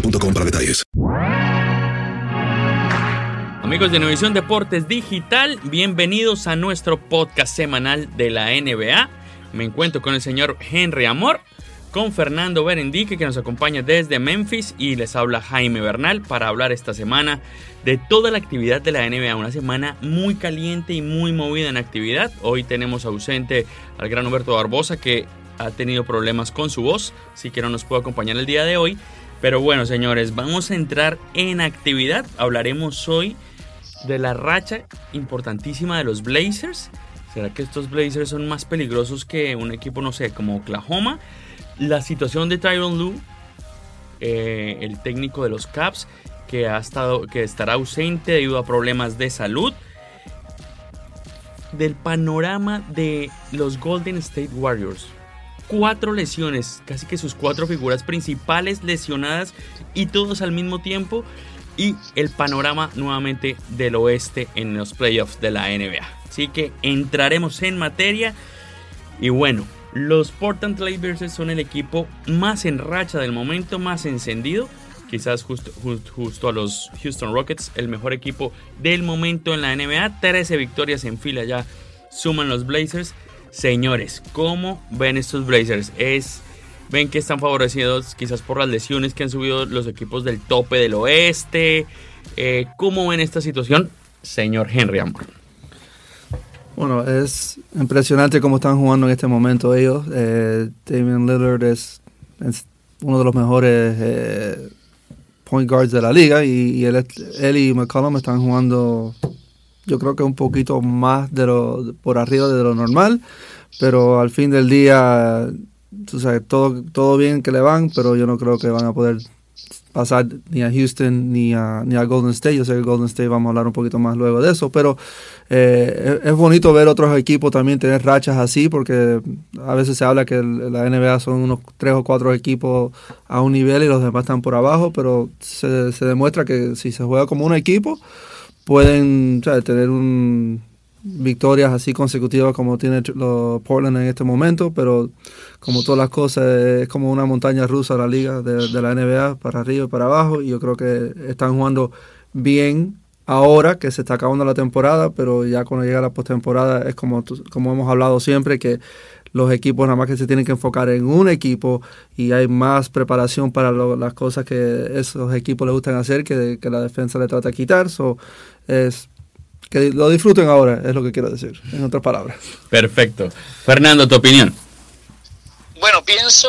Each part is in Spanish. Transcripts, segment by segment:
para detalles. Amigos de Innovación Deportes Digital, bienvenidos a nuestro podcast semanal de la NBA. Me encuentro con el señor Henry Amor, con Fernando Berendique que nos acompaña desde Memphis y les habla Jaime Bernal para hablar esta semana de toda la actividad de la NBA. Una semana muy caliente y muy movida en actividad. Hoy tenemos ausente al gran Humberto Barbosa que ha tenido problemas con su voz, así que no nos puede acompañar el día de hoy. Pero bueno, señores, vamos a entrar en actividad. Hablaremos hoy de la racha importantísima de los Blazers. ¿Será que estos Blazers son más peligrosos que un equipo, no sé, como Oklahoma? La situación de Tyron Lue, eh, el técnico de los Caps, que, ha estado, que estará ausente debido a problemas de salud. Del panorama de los Golden State Warriors cuatro lesiones, casi que sus cuatro figuras principales lesionadas y todos al mismo tiempo. Y el panorama nuevamente del oeste en los playoffs de la NBA. Así que entraremos en materia. Y bueno, los Portland Trailblazers son el equipo más en racha del momento, más encendido. Quizás justo a los Houston Rockets, el mejor equipo del momento en la NBA. 13 victorias en fila ya suman los Blazers. Señores, ¿cómo ven estos Blazers? Es, ven que están favorecidos quizás por las lesiones que han subido los equipos del tope del oeste. Eh, ¿Cómo ven esta situación, señor Henry Amor? Bueno, es impresionante cómo están jugando en este momento ellos. Eh, Damian Lillard es, uno de los mejores eh, point guards de la liga y, y él, y McCollum están jugando yo creo que un poquito más de lo por arriba de lo normal, pero al fin del día, tú sabes, todo, todo bien que le van, pero yo no creo que van a poder pasar ni a Houston ni a, ni a Golden State. Yo sé que Golden State vamos a hablar un poquito más luego de eso, pero eh, es, bonito ver otros equipos también tener rachas así, porque a veces se habla que la NBA son unos tres o cuatro equipos a un nivel y los demás están por abajo, pero se, se demuestra que si se juega como un equipo, pueden tener un, victorias así consecutivas como tiene los Portland en este momento, pero como todas las cosas es como una montaña rusa la liga de, de, la NBA para arriba y para abajo y yo creo que están jugando bien ahora que se está acabando la temporada, pero ya cuando llega la postemporada es como, como hemos hablado siempre que los equipos nada más que se tienen que enfocar en un equipo y hay más preparación para lo, las cosas que esos equipos les gustan hacer que, que la defensa le trata de quitar. So, es que lo disfruten ahora, es lo que quiero decir, en otras palabras. Perfecto. Fernando, tu opinión. Bueno, pienso,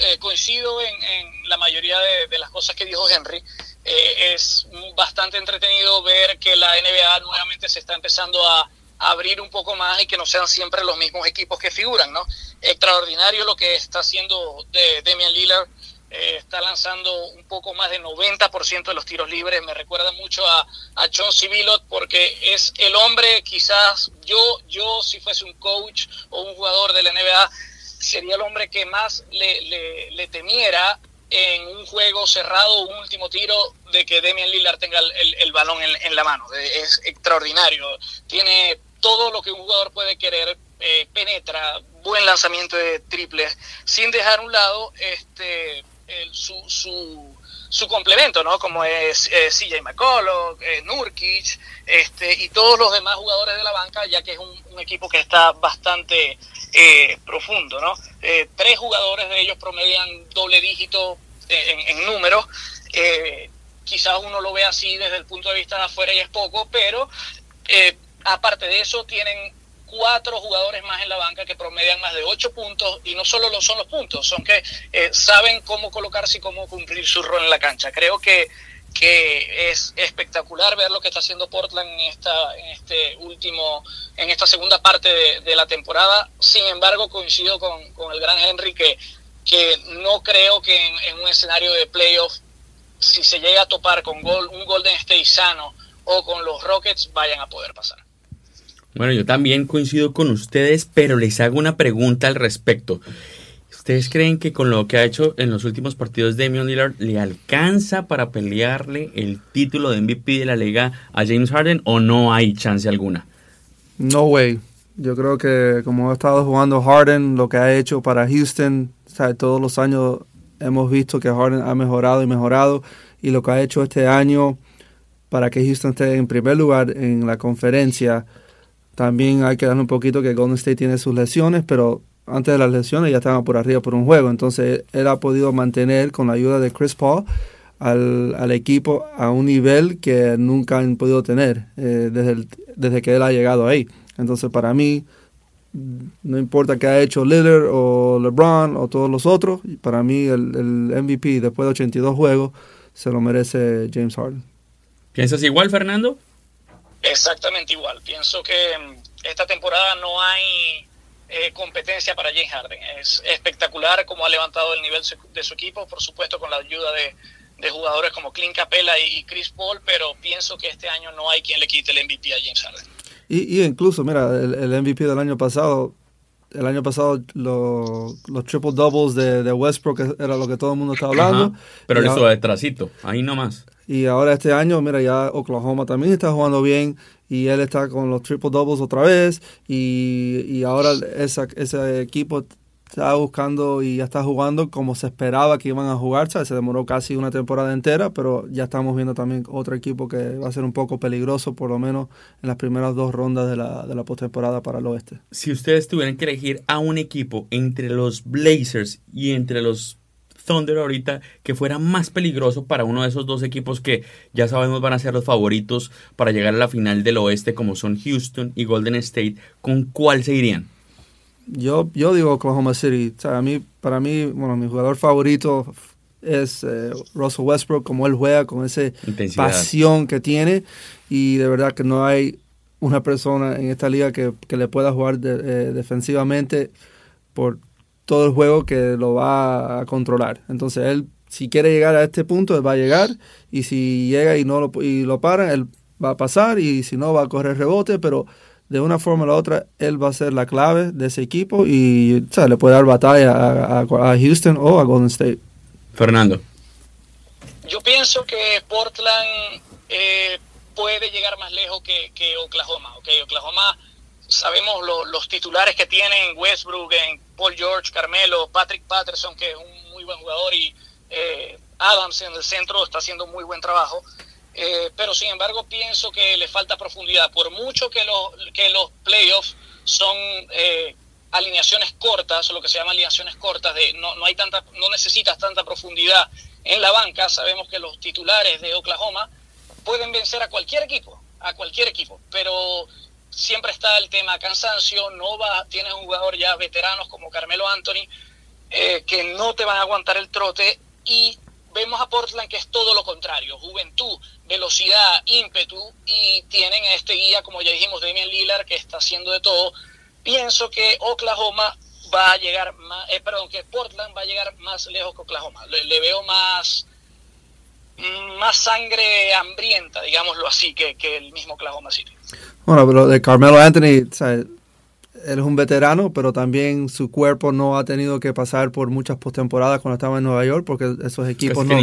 eh, coincido en, en, la mayoría de, de, las cosas que dijo Henry. Eh, es bastante entretenido ver que la NBA nuevamente se está empezando a, a, abrir un poco más y que no sean siempre los mismos equipos que figuran, ¿no? Extraordinario lo que está haciendo de Damian Lillard. Eh, está lanzando un poco más de 90% de los tiros libres. Me recuerda mucho a, John Civilot porque es el hombre, quizás yo, yo si fuese un coach o un jugador de la NBA, sería el hombre que más le, temiera en un juego cerrado, un último tiro, de que Damian Lillard tenga el, el, el balón en, en, la mano. Es extraordinario. Tiene todo lo que un jugador puede querer, eh, penetra, buen lanzamiento de triples, sin dejar a un lado este, el, su, su, su, complemento, ¿no? Como es eh, CJ McCullough, eh, Nurkic, este, y todos los demás jugadores de la banca, ya que es un, equipo que está bastante eh, profundo, ¿no? Eh, tres jugadores de ellos promedian doble dígito en, en números. Eh, quizás uno lo ve así desde el punto de vista de afuera y es poco, pero aparte de eso tienen cuatro jugadores más en la banca que promedian más de ocho puntos y no solo lo son los puntos, son que eh, saben cómo colocarse y cómo cumplir su rol en la cancha. Creo que que es espectacular ver lo que está haciendo Portland en esta en este último en esta segunda parte de, la temporada sin embargo coincido con, con, el gran Henry que, que no creo que en, en un escenario de playoff si se llega a topar con gol, un Golden State sano o con los Rockets vayan a poder pasar bueno yo también coincido con ustedes pero les hago una pregunta al respecto ¿Ustedes creen que con lo que ha hecho en los últimos partidos Damian Lillard le alcanza para pelearle el título de MVP de la liga a James Harden o no hay chance alguna? No way. Yo creo que como ha estado jugando Harden, lo que ha hecho para Houston, todos los años hemos visto que Harden ha mejorado y mejorado y lo que ha hecho este año para que Houston esté en primer lugar en la conferencia. También hay que darle un poquito que Golden State tiene sus lesiones, pero antes de las lesiones ya estaban por arriba por un juego. Entonces él ha podido mantener con la ayuda de Chris Paul al, equipo a un nivel que nunca han podido tener eh, desde, el, desde que él ha llegado ahí. Entonces para mí, no importa qué ha hecho Lillard o LeBron o todos los otros, para mí el, el MVP después de 82 juegos se lo merece James Harden. ¿Piensas igual, Fernando? Exactamente igual. Pienso que esta temporada no hay eh, competencia para James Harden. Es espectacular cómo ha levantado el nivel de su equipo, por supuesto con la ayuda de, de jugadores como Clint Capella y, y, Chris Paul, pero pienso que este año no hay quien le quite el MVP a James Harden. Y, y incluso, mira, el, el, MVP del año pasado, el año pasado lo, los triple doubles de, de, Westbrook era lo que todo el mundo estaba hablando. Ajá, pero eso ahora, detrásito, ahí nomás. Y ahora este año, mira, ya Oklahoma también está jugando bien y él está con los triple doubles otra vez y, y ahora esa, ese equipo está buscando y ya está jugando como se esperaba que iban a jugar, se demoró casi una temporada entera, pero ya estamos viendo también otro equipo que va a ser un poco peligroso, por lo menos en las primeras dos rondas de la, de la postemporada para el oeste. Si ustedes tuvieran que elegir a un equipo entre los Blazers y entre los Thunder ahorita que fuera más peligroso para uno de esos dos equipos que ya sabemos van a ser los favoritos para llegar a la final del oeste como son Houston y Golden State, ¿con cuál se irían? Yo, yo digo Oklahoma City. O sea, a mí, para mí, bueno, mi jugador favorito es eh, Russell Westbrook, como él juega, con esa pasión que tiene. Y de verdad que no hay una persona en esta liga que, que le pueda jugar de, eh, defensivamente por todo el juego que lo va a controlar. Entonces él, si quiere llegar a este punto, él va a llegar y si llega y no lo, y lo para, él va a pasar y si no va a correr rebote, pero de una forma o la otra, él va a ser la clave de ese equipo y o sea, le puede dar batalla a, a, a, Houston o a Golden State. Fernando. Yo pienso que Portland eh, puede llegar más lejos que, que Oklahoma. Okay? Oklahoma sabemos lo, los titulares que tienen Westbrook, en Paul George, Carmelo, Patrick Patterson, que es un muy buen jugador, y eh, Adams en el centro está haciendo muy buen trabajo. Eh, pero sin embargo pienso que le falta profundidad. Por mucho que, lo, que los playoffs son eh, alineaciones cortas, lo que se llama alineaciones cortas, de no, no, hay tanta, no necesitas tanta profundidad en la banca, sabemos que los titulares de Oklahoma pueden vencer a cualquier equipo, a cualquier equipo, pero siempre está el tema cansancio, no va, tienes un jugador ya veteranos como Carmelo Anthony, eh, que no te van a aguantar el trote y vemos a Portland que es todo lo contrario, juventud, velocidad, ímpetu y tienen a este guía, como ya dijimos, Damian Lillard, que está haciendo de todo. Pienso que Oklahoma va a llegar más, eh, perdón, que Portland va a llegar más lejos que Oklahoma. Le, veo más, mm, más sangre hambrienta, digámoslo así, que, que el mismo Oklahoma City. Bueno, pero de Carmelo Anthony, ¿sabes? él es un veterano, pero también su cuerpo no ha tenido que pasar por muchas postemporadas cuando estaba en Nueva York, porque esos equipos no,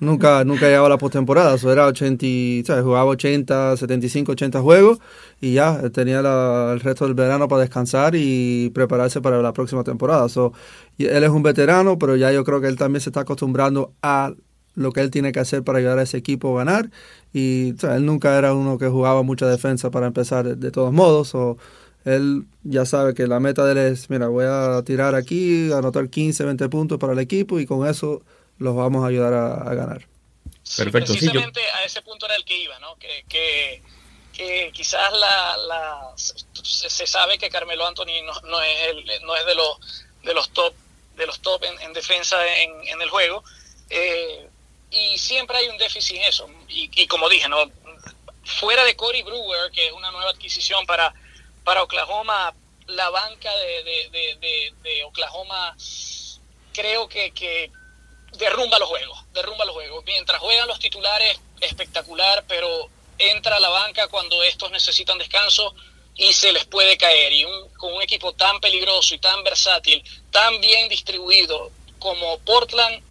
nunca, nunca llegaba a la postemporada. Eso era 80, jugaba 80, 75, 80 juegos y ya tenía el resto del verano para descansar y prepararse para la próxima temporada. So, él es un veterano, pero ya yo creo que él también se está acostumbrando a lo que él tiene que hacer para ayudar a ese equipo a ganar. Y él nunca era uno que jugaba mucha defensa para empezar de todos modos. o él ya sabe que la meta de él es, mira, voy a tirar aquí, anotar 15, 20 puntos para el equipo y con eso los vamos a ayudar a, ganar. Perfecto. Precisamente a ese punto era el que iba, ¿no? Que, que, que quizás la, la, se sabe que Carmelo Anthony no, no es, el, no es de, los, de los top, de los top en, defensa en, en, el juego. Eh, y siempre hay un déficit en eso. Y, y como dije, ¿no? fuera de Cory Brewer, que es una nueva adquisición para para Oklahoma, la banca de, Oklahoma creo que, derrumba los juegos, derrumba los juegos. Mientras juegan los titulares, espectacular, pero entra la banca cuando estos necesitan descanso y se les puede caer. Y con un equipo tan peligroso y tan versátil, tan bien distribuido como Portland,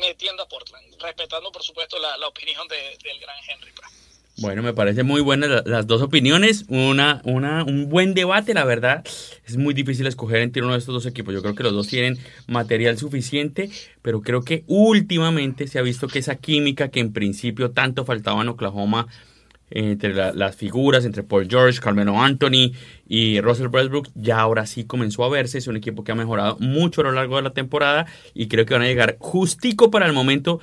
metiendo a Portland, respetando por supuesto la, opinión del gran Henry. Bueno, me parece muy buenas las dos opiniones, una, una, un buen debate, la verdad. Es muy difícil escoger entre uno de estos dos equipos. Yo creo que los dos tienen material suficiente, pero creo que últimamente se ha visto que esa química que en principio tanto faltaba en Oklahoma entre las figuras, entre Paul George, Carmelo Anthony y Russell Westbrook, ya ahora sí comenzó a verse. Es un equipo que ha mejorado mucho a lo largo de la temporada y creo que van a llegar justico para el momento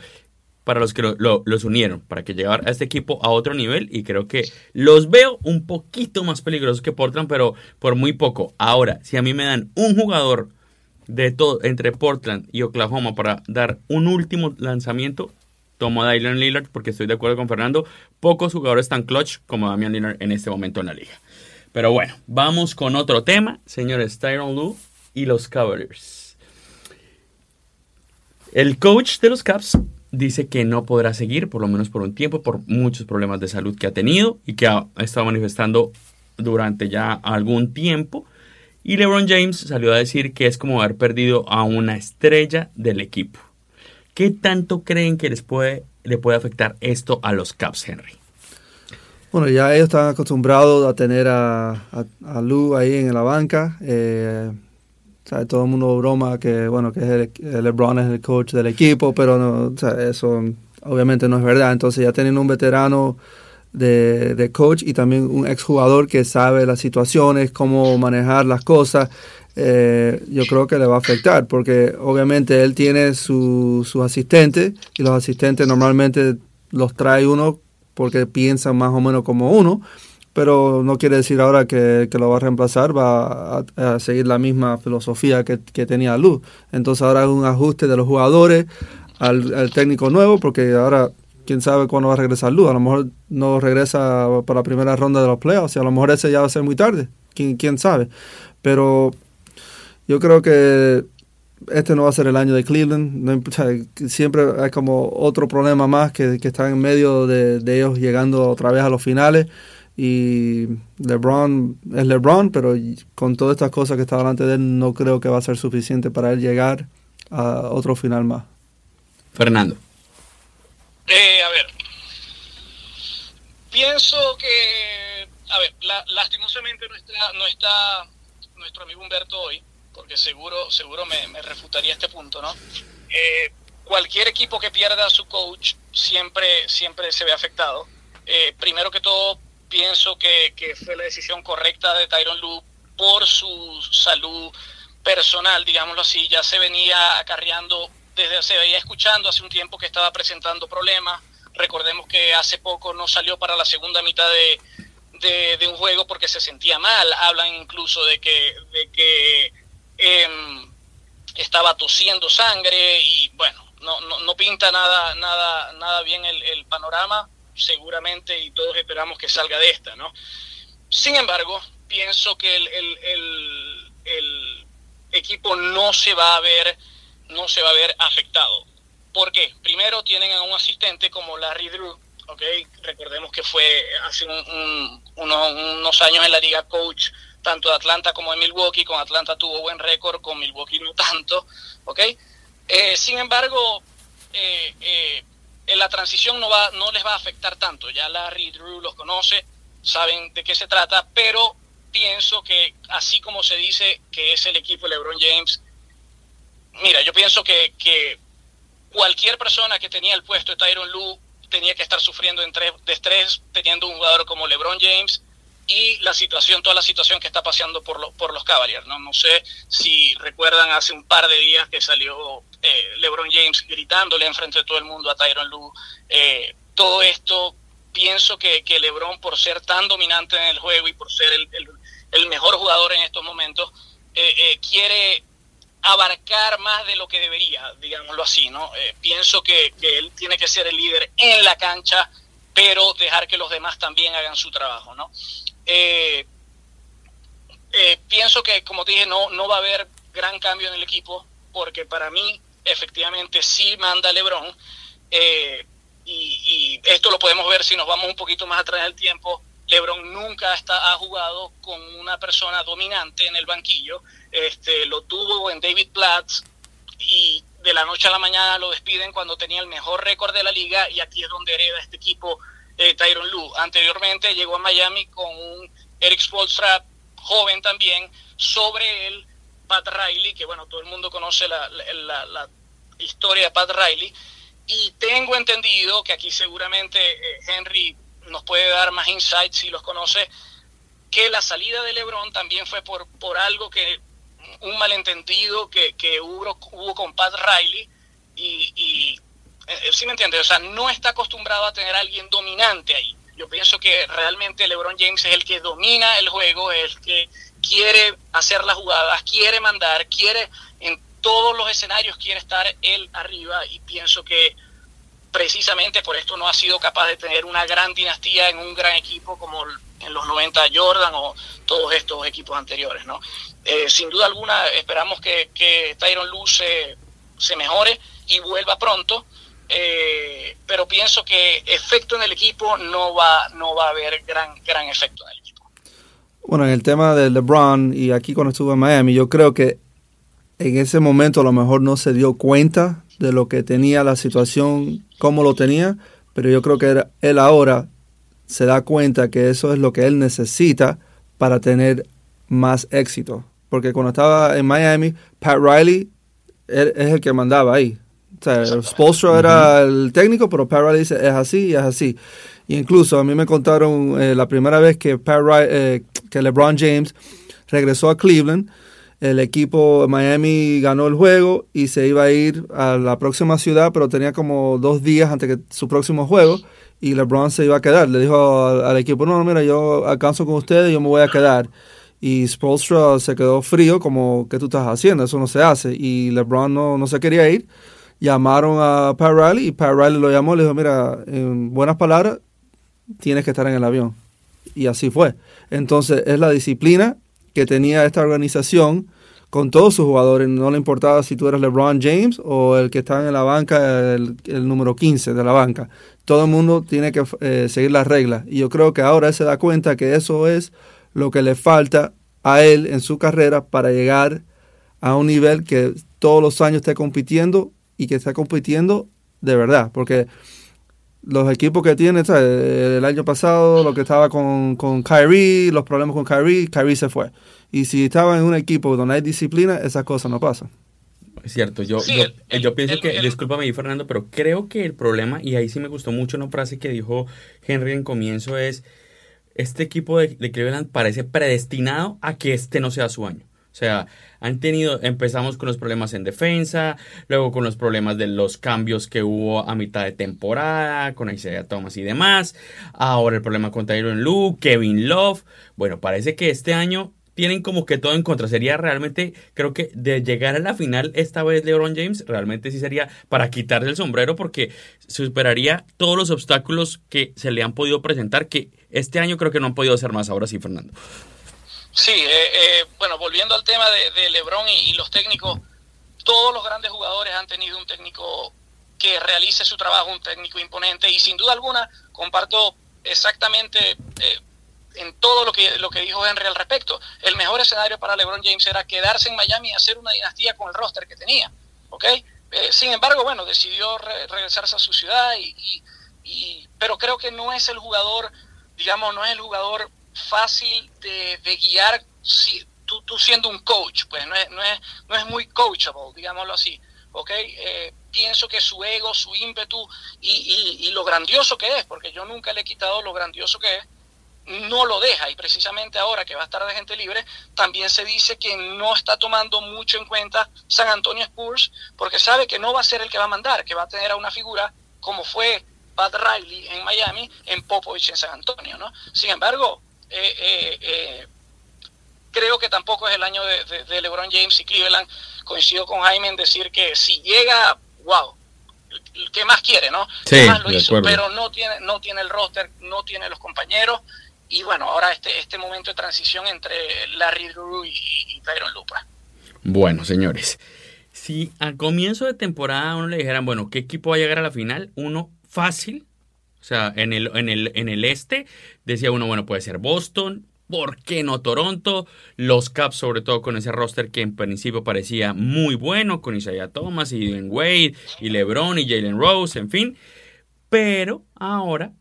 para los que los unieron, para que llevar a este equipo a otro nivel y creo que los veo un poquito más peligrosos que Portland, pero por muy poco. Ahora, si a mí me dan un jugador de todo entre Portland y Oklahoma para dar un último lanzamiento, tomo a Damian Lillard porque estoy de acuerdo con Fernando. Pocos jugadores tan clutch como Damian Lillard en este momento en la liga. Pero bueno, vamos con otro tema, señores Tyron Lue y los Cavaliers. El coach de los Caps dice que no podrá seguir, por lo menos por un tiempo, por muchos problemas de salud que ha tenido y que ha estado manifestando durante ya algún tiempo. Y LeBron James salió a decir que es como haber perdido a una estrella del equipo. ¿Qué tanto creen que les puede, le puede afectar esto a los Caps, Henry? Bueno, ya ellos están acostumbrados a tener a, a, Lou ahí en la banca. Eh, todo el mundo broma que, bueno, que el, LeBron es el coach del equipo, pero no, eso obviamente no es verdad. Entonces ya tienen un veterano de, coach y también un exjugador que sabe las situaciones, cómo manejar las cosas, eh, yo creo que le va a afectar, porque obviamente él tiene sus su asistentes y los asistentes normalmente los trae uno porque piensan más o menos como uno pero no quiere decir ahora que, que lo va a reemplazar, va a, seguir la misma filosofía que, que, tenía Luz. Entonces ahora es un ajuste de los jugadores al, técnico nuevo, porque ahora quién sabe cuándo va a regresar Luz. A lo mejor no regresa para la primera ronda de los playoffs, y a lo mejor ese ya va a ser muy tarde, quién, quién sabe. Pero yo creo que este no va a ser el año de Cleveland. siempre hay como otro problema más que, que está en medio de, de ellos llegando otra vez a los finales y LeBron es LeBron, pero con todas estas cosas que está delante de él, no creo que va a ser suficiente para él llegar a otro final más. Fernando. Eh, a ver, pienso que, a ver, lastimosamente no está, no está nuestro amigo Humberto hoy, porque seguro, seguro me, refutaría este punto, ¿no? Eh, cualquier equipo que pierda a su coach siempre, siempre se ve afectado. Eh, primero que todo, pienso que, fue la decisión correcta de Tyron Lu por su salud personal, digámoslo así, ya se venía acarreando, desde se veía escuchando hace un tiempo que estaba presentando problemas. Recordemos que hace poco no salió para la segunda mitad de, un juego porque se sentía mal. Hablan incluso de que, de que em, estaba tosiendo sangre y bueno, no, no, no pinta nada, nada, nada bien el, el, panorama, seguramente, y todos esperamos que salga de esta, ¿no? Sin embargo, pienso que el, el, el, equipo no se va a ver, no se va a ver afectado. ¿Por qué? Primero tienen a un asistente como Larry Drew, ¿ok? Recordemos que fue hace un, unos, unos años en la liga coach tanto de Atlanta como de Milwaukee. Con Atlanta tuvo buen récord, con Milwaukee no tanto, ¿ok? Eh, sin embargo, eh, eh, en la transición no, va, no les va a afectar tanto. Ya Larry Drew los conoce, saben de qué se trata, pero pienso que así como se dice que es el equipo LeBron James, mira, yo pienso que, que cualquier persona que tenía el puesto de Tyron Lue tenía que estar sufriendo de estrés teniendo un jugador como LeBron James y la situación, toda la situación que está pasando por, por los Cavaliers. ¿no? no sé si recuerdan hace un par de días que salió eh, LeBron James gritándole enfrente de todo el mundo a Tyron Lue. Eh, todo esto, pienso que, que, LeBron, por ser tan dominante en el juego y por ser el, el, mejor jugador en estos momentos, eh, quiere abarcar más de lo que debería, digámoslo así, ¿no? pienso que, que él tiene que ser el líder en la cancha, pero dejar que los demás también hagan su trabajo, ¿no? Eh, eh, pienso que, como te dije, no, no va a haber gran cambio en el equipo, porque para mí, efectivamente, sí manda LeBron. Eh, y, esto lo podemos ver si nos vamos un poquito más atrás del tiempo. LeBron nunca está, ha jugado con una persona dominante en el banquillo. Este, lo tuvo en David Platts y de la noche a la mañana lo despiden cuando tenía el mejor récord de la liga y aquí es donde hereda este equipo eh, Tyron Lue. Anteriormente llegó a Miami con un Eric Spolstra joven también, sobre él Pat Riley, que bueno, todo el mundo conoce la, la, historia de Pat Riley, y tengo entendido que aquí seguramente eh, Henry nos puede dar más insights si los conoce, que la salida de Lebron también fue por, por algo que, un malentendido que, que hubo, hubo con Pat Riley, y, ¿sí me entiendes? O sea, no está acostumbrado a tener a alguien dominante ahí. Yo pienso que realmente LeBron James es el que domina el juego, es el que quiere hacer las jugadas, quiere mandar, quiere en todos los escenarios quiere estar él arriba y pienso que precisamente por esto no ha sido capaz de tener una gran dinastía en un gran equipo como en los 90 Jordan o todos estos equipos anteriores, ¿no? Eh, sin duda alguna esperamos que, que Tyron Lue se, se mejore y vuelva pronto eh, pero pienso que efecto en el equipo no va, no va a haber gran, gran efecto en el equipo. Bueno, en el tema de LeBron y aquí cuando estuve en Miami, yo creo que en ese momento a lo mejor no se dio cuenta de lo que tenía la situación, cómo lo tenía, pero yo creo que él ahora se da cuenta que eso es lo que él necesita para tener más éxito. Porque cuando estaba en Miami, Pat Riley es el que mandaba ahí. O sea, Spolstra era el técnico, pero Pat Riley dice, es así y es así. Y incluso a mí me contaron eh, la primera vez que, Pat eh, que LeBron James regresó a Cleveland, el equipo Miami ganó el juego y se iba a ir a la próxima ciudad, pero tenía como dos días antes que su próximo juego y LeBron se iba a quedar. Le dijo al, equipo, no, mira, yo alcanzo con ustedes, yo me voy a quedar. Y Spolstra se quedó frío, como, ¿qué tú estás haciendo? Eso no se hace. Y LeBron no, no se quería ir llamaron a Pat Riley y Pat Riley lo llamó y le dijo, mira, en buenas palabras, tienes que estar en el avión. Y así fue. Entonces es la disciplina que tenía esta organización con todos sus jugadores, no le importaba si tú eras LeBron James o el que está en la banca, el, número 15 de la banca. Todo el mundo tiene que eh, seguir las reglas. Y yo creo que ahora él se da cuenta que eso es lo que le falta a él en su carrera para llegar a un nivel que todos los años esté compitiendo y que está compitiendo de verdad, porque los equipos que tiene, el año pasado, lo que estaba con, con Kyrie, los problemas con Kyrie, Kyrie se fue. Y si estaba en un equipo donde hay disciplina, esas cosas no pasan. Es cierto, yo, yo, pienso que, discúlpame Fernando, pero creo que el problema, y ahí sí me gustó mucho una frase que dijo Henry en comienzo, es este equipo de, de Cleveland parece predestinado a que este no sea su año. O sea, han tenido, empezamos con los problemas en defensa, luego con los problemas de los cambios que hubo a mitad de temporada, con Isaiah Thomas y demás. Ahora el problema con Tyron Lue, Kevin Love. Bueno, parece que este año tienen como que todo en contra. Sería realmente, creo que de llegar a la final esta vez LeBron James, realmente sí sería para quitarse el sombrero porque superaría todos los obstáculos que se le han podido presentar, que este año creo que no han podido hacer más. Ahora sí, Fernando. Sí, eh, eh, bueno, volviendo al tema de, LeBron y, los técnicos, todos los grandes jugadores han tenido un técnico que realice su trabajo, un técnico imponente y sin duda alguna comparto exactamente eh, en todo lo que, lo que dijo Henry al respecto. El mejor escenario para LeBron James era quedarse en Miami y hacer una dinastía con el roster que tenía, ¿ok? sin embargo, bueno, decidió regresarse a su ciudad y, y, pero creo que no es el jugador, digamos, no es el jugador fácil de, guiar si, tú, tú, siendo un coach, pues no es, no es, no es muy coachable, digámoslo así. ¿ok? Eh, pienso que su ego, su ímpetu y, y, lo grandioso que es, porque yo nunca le he quitado lo grandioso que es, no lo deja y precisamente ahora que va a estar de gente libre, también se dice que no está tomando mucho en cuenta San Antonio Spurs porque sabe que no va a ser el que va a mandar, que va a tener a una figura como fue Pat Riley en Miami, en Popovich en San Antonio, ¿no? Sin embargo, creo que tampoco es el año de, LeBron James y Cleveland. Coincido con Jaime en decir que si llega, wow, ¿qué más quiere, no? Sí, más lo hizo? Pero no tiene, no tiene el roster, no tiene los compañeros. Y bueno, ahora este, este momento de transición entre Larry Drew y, y Tyron Lupa. Bueno, señores, si al comienzo de temporada uno le dijeran, bueno, ¿qué equipo va a llegar a la final? Uno fácil o sea, en el, en el, en el este decía uno, bueno, puede ser Boston, ¿por qué no Toronto? Los Caps, sobre todo con ese roster que en principio parecía muy bueno, con Isaiah Thomas y Ben Wade y LeBron y Jalen Rose, en fin. Pero ahora,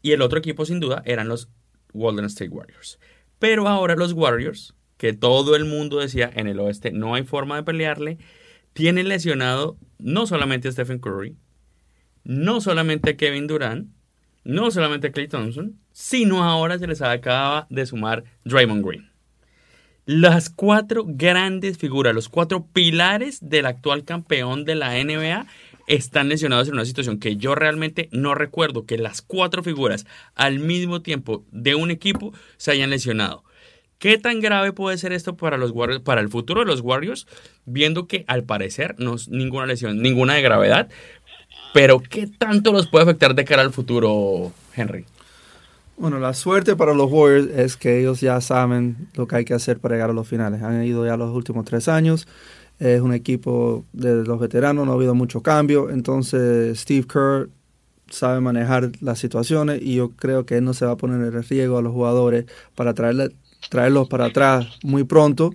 y el otro equipo sin duda eran los Golden State Warriors. Pero ahora los Warriors, que todo el mundo decía en el oeste no hay forma de pelearle, tienen lesionado no solamente a Stephen Curry, no solamente Kevin Durant, no solamente Clay Thompson, sino ahora se les acaba de sumar Draymond Green. Las cuatro grandes figuras, los cuatro pilares del actual campeón de la NBA están lesionados en una situación que yo realmente no recuerdo que las cuatro figuras al mismo tiempo de un equipo se hayan lesionado. ¿Qué tan grave puede ser esto para los Warriors, para el futuro de los Warriors? Viendo que al parecer no es ninguna lesión, ninguna de gravedad, pero, ¿qué tanto los puede afectar de cara al futuro, Henry? Bueno, la suerte para los Warriors es que ellos ya saben lo que hay que hacer para llegar a los finales. Han ido ya los últimos tres años. Es un equipo de los veteranos, no ha habido mucho cambio. Entonces, Steve Kerr sabe manejar las situaciones y yo creo que él no se va a poner en riesgo a los jugadores para traerle, traerlos para atrás muy pronto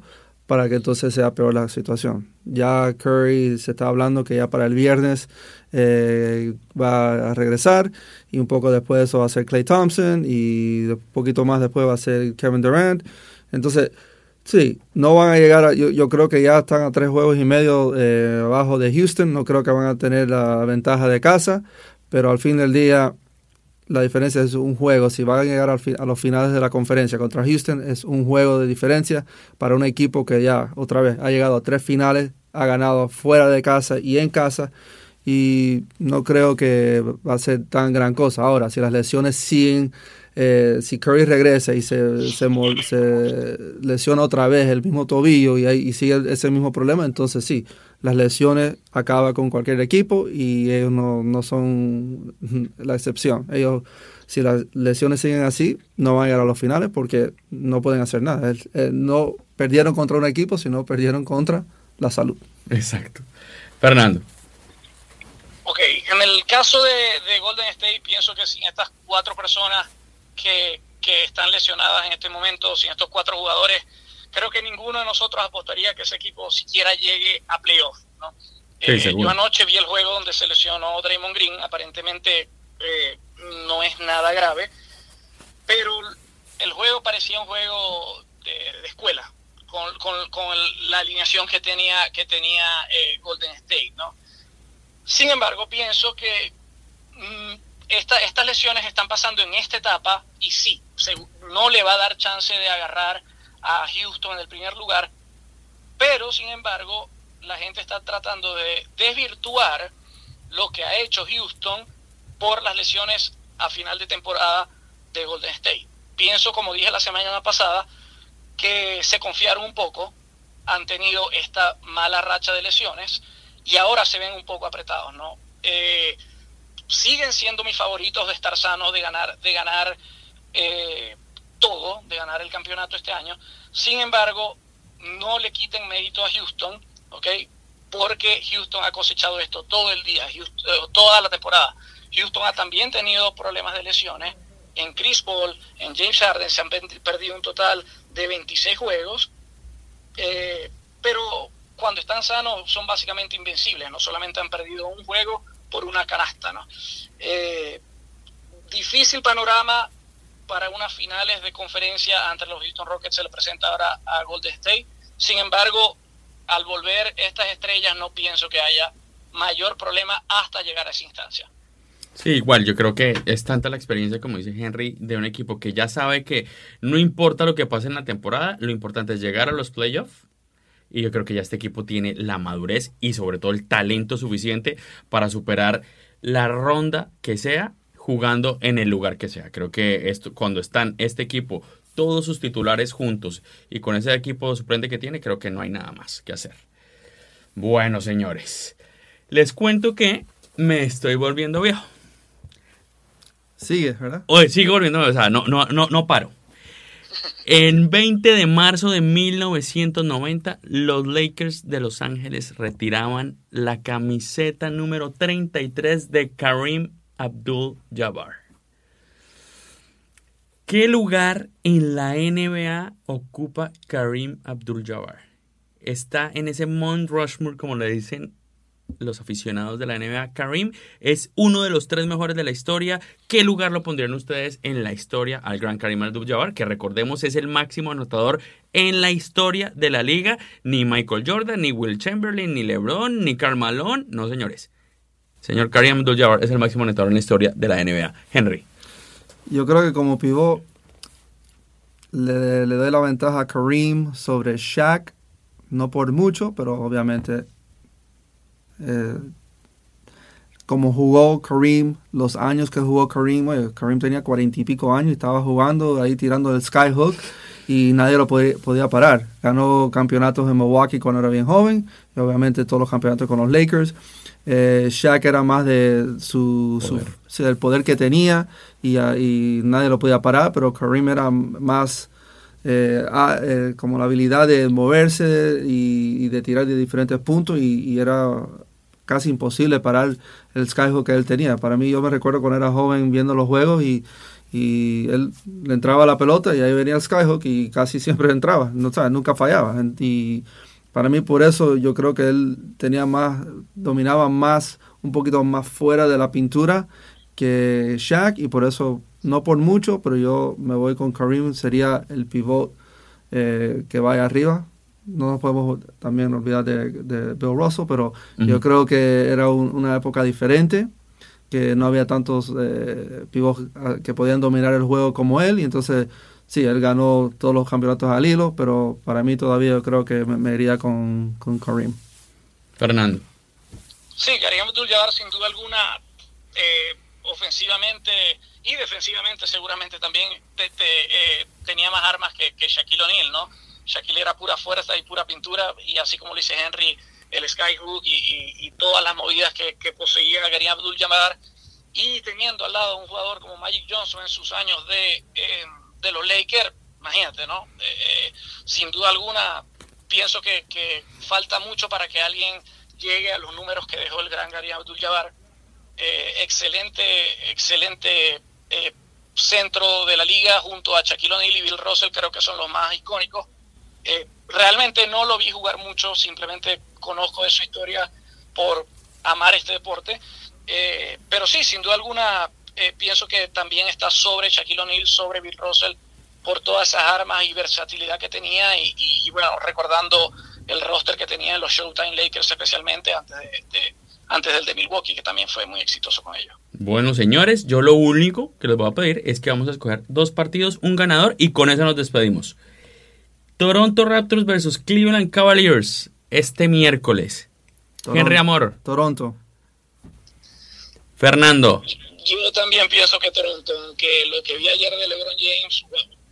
para que entonces sea peor la situación. Ya Curry se está hablando que ya para el viernes eh, va a regresar y un poco después eso va a ser Clay Thompson y un poquito más después va a ser Kevin Durant. Entonces, sí, no van a llegar, a, yo, yo, creo que ya están a tres juegos y medio eh, abajo de Houston, no creo que van a tener la ventaja de casa, pero al fin del día la diferencia es un juego. Si van a llegar a los finales de la conferencia contra Houston, es un juego de diferencia para un equipo que ya otra vez ha llegado a tres finales, ha ganado fuera de casa y en casa. Y no creo que va a ser tan gran cosa. Ahora, si las lesiones siguen, eh, si Curry regresa y se, se, lesiona otra vez el mismo tobillo y, y sigue ese mismo problema, entonces sí, las lesiones acaban con cualquier equipo y ellos no, no son la excepción. Ellos, si las lesiones siguen así, no van a llegar a los finales porque no pueden hacer nada. no perdieron contra un equipo, sino perdieron contra la salud. Exacto. Fernando. Ok, en el caso de, Golden State, pienso que sin estas cuatro personas que, que están lesionadas en este momento, sin estos cuatro jugadores, creo que ninguno de nosotros apostaría que ese equipo siquiera llegue a playoff. ¿no? Eh, yo anoche vi el juego donde se lesionó Draymond Green, aparentemente eh, no es nada grave, pero el juego parecía un juego de, escuela, con, con, la alineación que tenía, que tenía eh, Golden State. ¿no? Sin embargo, pienso que mm, estas lesiones están pasando en esta etapa y sí, no le va a dar chance de agarrar a Houston en el primer lugar, pero sin embargo la gente está tratando de desvirtuar lo que ha hecho Houston por las lesiones a final de temporada de Golden State. pienso, como dije la semana pasada, que se confiaron un poco, han tenido esta mala racha de lesiones y ahora se ven un poco apretados, ¿no? Eh, siguen siendo mis favoritos de estar sanos, de ganar, de ganar eh, todo, de ganar el campeonato este año. Sin embargo, no le quiten mérito a Houston, ¿ok? Porque Houston ha cosechado esto todo el día, eh, toda la temporada. Houston ha también tenido problemas de lesiones. En Chris Paul, en James Harden se han perdido un total de 26 juegos. Pero cuando están sanos son básicamente invencibles. No solamente han perdido un juego por una canasta. ¿no? Eh, difícil panorama para unas finales de conferencia ante los Houston Rockets se le presenta ahora a Golden State. Sin embargo, al volver estas estrellas no pienso que haya mayor problema hasta llegar a esa instancia. Sí, igual, yo creo que es tanta la experiencia, como dice Henry, de un equipo que ya sabe que no importa lo que pase en la temporada, lo importante es llegar a los playoffs. Y yo creo que ya este equipo tiene la madurez y sobre todo el talento suficiente para superar la ronda que sea jugando en el lugar que sea. Creo que esto, cuando están este equipo, todos sus titulares juntos y con ese equipo suplente que tiene, creo que no hay nada más que hacer. Bueno, señores, les cuento que me estoy volviendo viejo. Sigue, ¿verdad? Oye, sigo volviendo, o sea, no, no, no, no paro. En 20 de marzo de 1990, los Lakers de Los Ángeles retiraban la camiseta número 33 de Karim Abdul-Jabbar. ¿Qué lugar en la NBA ocupa Karim Abdul-Jabbar? Está en ese Mount Rushmore, como le dicen los aficionados de la NBA. Karim es uno de los tres mejores de la historia. ¿Qué lugar lo pondrían ustedes en la historia al gran Karim Abdul-Jabbar? Que recordemos es el máximo anotador en la historia de la liga. Ni Michael Jordan, ni Will Chamberlain, ni LeBron, ni Karl Malone. No, señores. Señor Karim Abdul-Jabbar es el máximo anotador en la historia de la NBA. Henry. Yo creo que como pivot le, le doy la ventaja a Karim sobre Shaq. No por mucho, pero obviamente eh, como jugó Kareem, los años que jugó Kareem, Kareem tenía cuarenta y pico años y estaba jugando ahí tirando el skyhook y nadie lo podía, parar. Ganó campeonatos en Milwaukee cuando era bien joven y obviamente todos los campeonatos con los Lakers. Eh, Shaq era más de su, el poder que tenía y, y, nadie lo podía parar, pero Kareem era más eh, eh, como la habilidad de moverse y, de tirar de diferentes puntos y, era casi imposible parar el skyhook que él tenía. Para mí yo me recuerdo cuando era joven viendo los juegos y, él le entraba la pelota y ahí venía el skyhook y casi siempre entraba, no, nunca fallaba. Y para mí por eso yo creo que él tenía más, dominaba más, un poquito más fuera de la pintura que Shaq y por eso no por mucho, pero yo me voy con Kareem, sería el pivot eh, que vaya arriba. No nos podemos también olvidar de, Bill Russell, pero yo creo que era una época diferente, que no había tantos eh, pivots ah, que podían dominar el juego como él, y entonces sí, él ganó todos los campeonatos al hilo, pero para mí todavía yo creo que me, iría con, con Kareem. Fernando. Sí, Kareem Abdul-Jabbar sin duda alguna eh, ofensivamente y defensivamente seguramente también eh, tenía más armas que, que Shaquille O'Neal, ¿no? Shaquille era pura fuerza y pura pintura y así como lo dice Henry, el skyhook y, todas las movidas que, poseía Karim Abdul-Jabbar y teniendo al lado un jugador como Magic Johnson en sus años de, eh, de los Lakers, imagínate, ¿no? Eh, sin duda alguna pienso que, falta mucho para que alguien llegue a los números que dejó el gran Karim Abdul-Jabbar. excelente, excelente eh, centro de la liga junto a Shaquille O'Neal y Bill Russell creo que son los más icónicos. Eh, realmente no lo vi jugar mucho, simplemente conozco de su historia por amar este deporte. Eh, pero sí, sin duda alguna, pienso que también está sobre Shaquille O'Neal, sobre Bill Russell, por todas esas armas y versatilidad que tenía y, bueno, recordando el roster que tenía en los Showtime Lakers especialmente antes de antes del de Milwaukee, que también fue muy exitoso con ellos. Bueno, señores, yo lo único que les voy a pedir es que vamos a escoger dos partidos, un ganador y con eso nos despedimos. Toronto Raptors versus Cleveland Cavaliers este miércoles. Henry Amor. Toronto. Fernando. Yo también pienso que Toronto, aunque lo que vi ayer de LeBron James,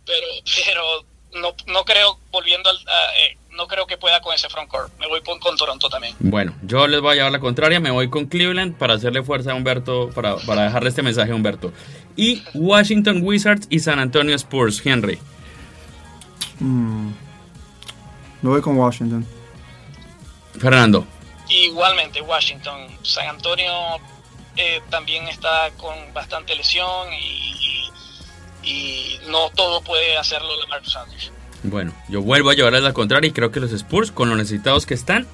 pero, pero no, no creo, volviendo al, eh, no creo que pueda con ese frontcourt. Me voy con, con, Toronto también. Bueno, yo les voy a llevar la contraria, me voy con Cleveland para hacerle fuerza a Humberto, para, para dejarle este mensaje a Humberto. Y Washington Wizards y San Antonio Spurs, Henry. Mm. Me voy con Washington. Fernando. Igualmente, Washington. San Antonio eh, también está con bastante lesión y, y, y no todo puede hacerlo Lamar Sanders. Bueno, yo vuelvo a llevarles la contraria y creo que los Spurs, con lo necesitados que están,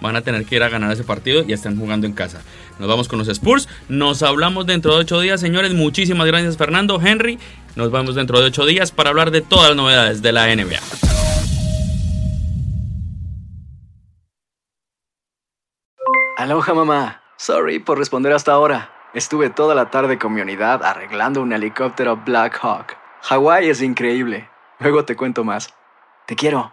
van a tener que ir a ganar ese partido y están jugando en casa. Nos vamos con los Spurs. Nos hablamos dentro de ocho días, señores. Muchísimas gracias, Fernando, Henry. Nos vemos dentro de ocho días para hablar de todas las novedades de la NBA. Aloha, mamá. Sorry por responder hasta ahora. Estuve toda la tarde con mi unidad arreglando un helicóptero Black Hawk. Hawái es increíble. Luego te cuento más. Te quiero.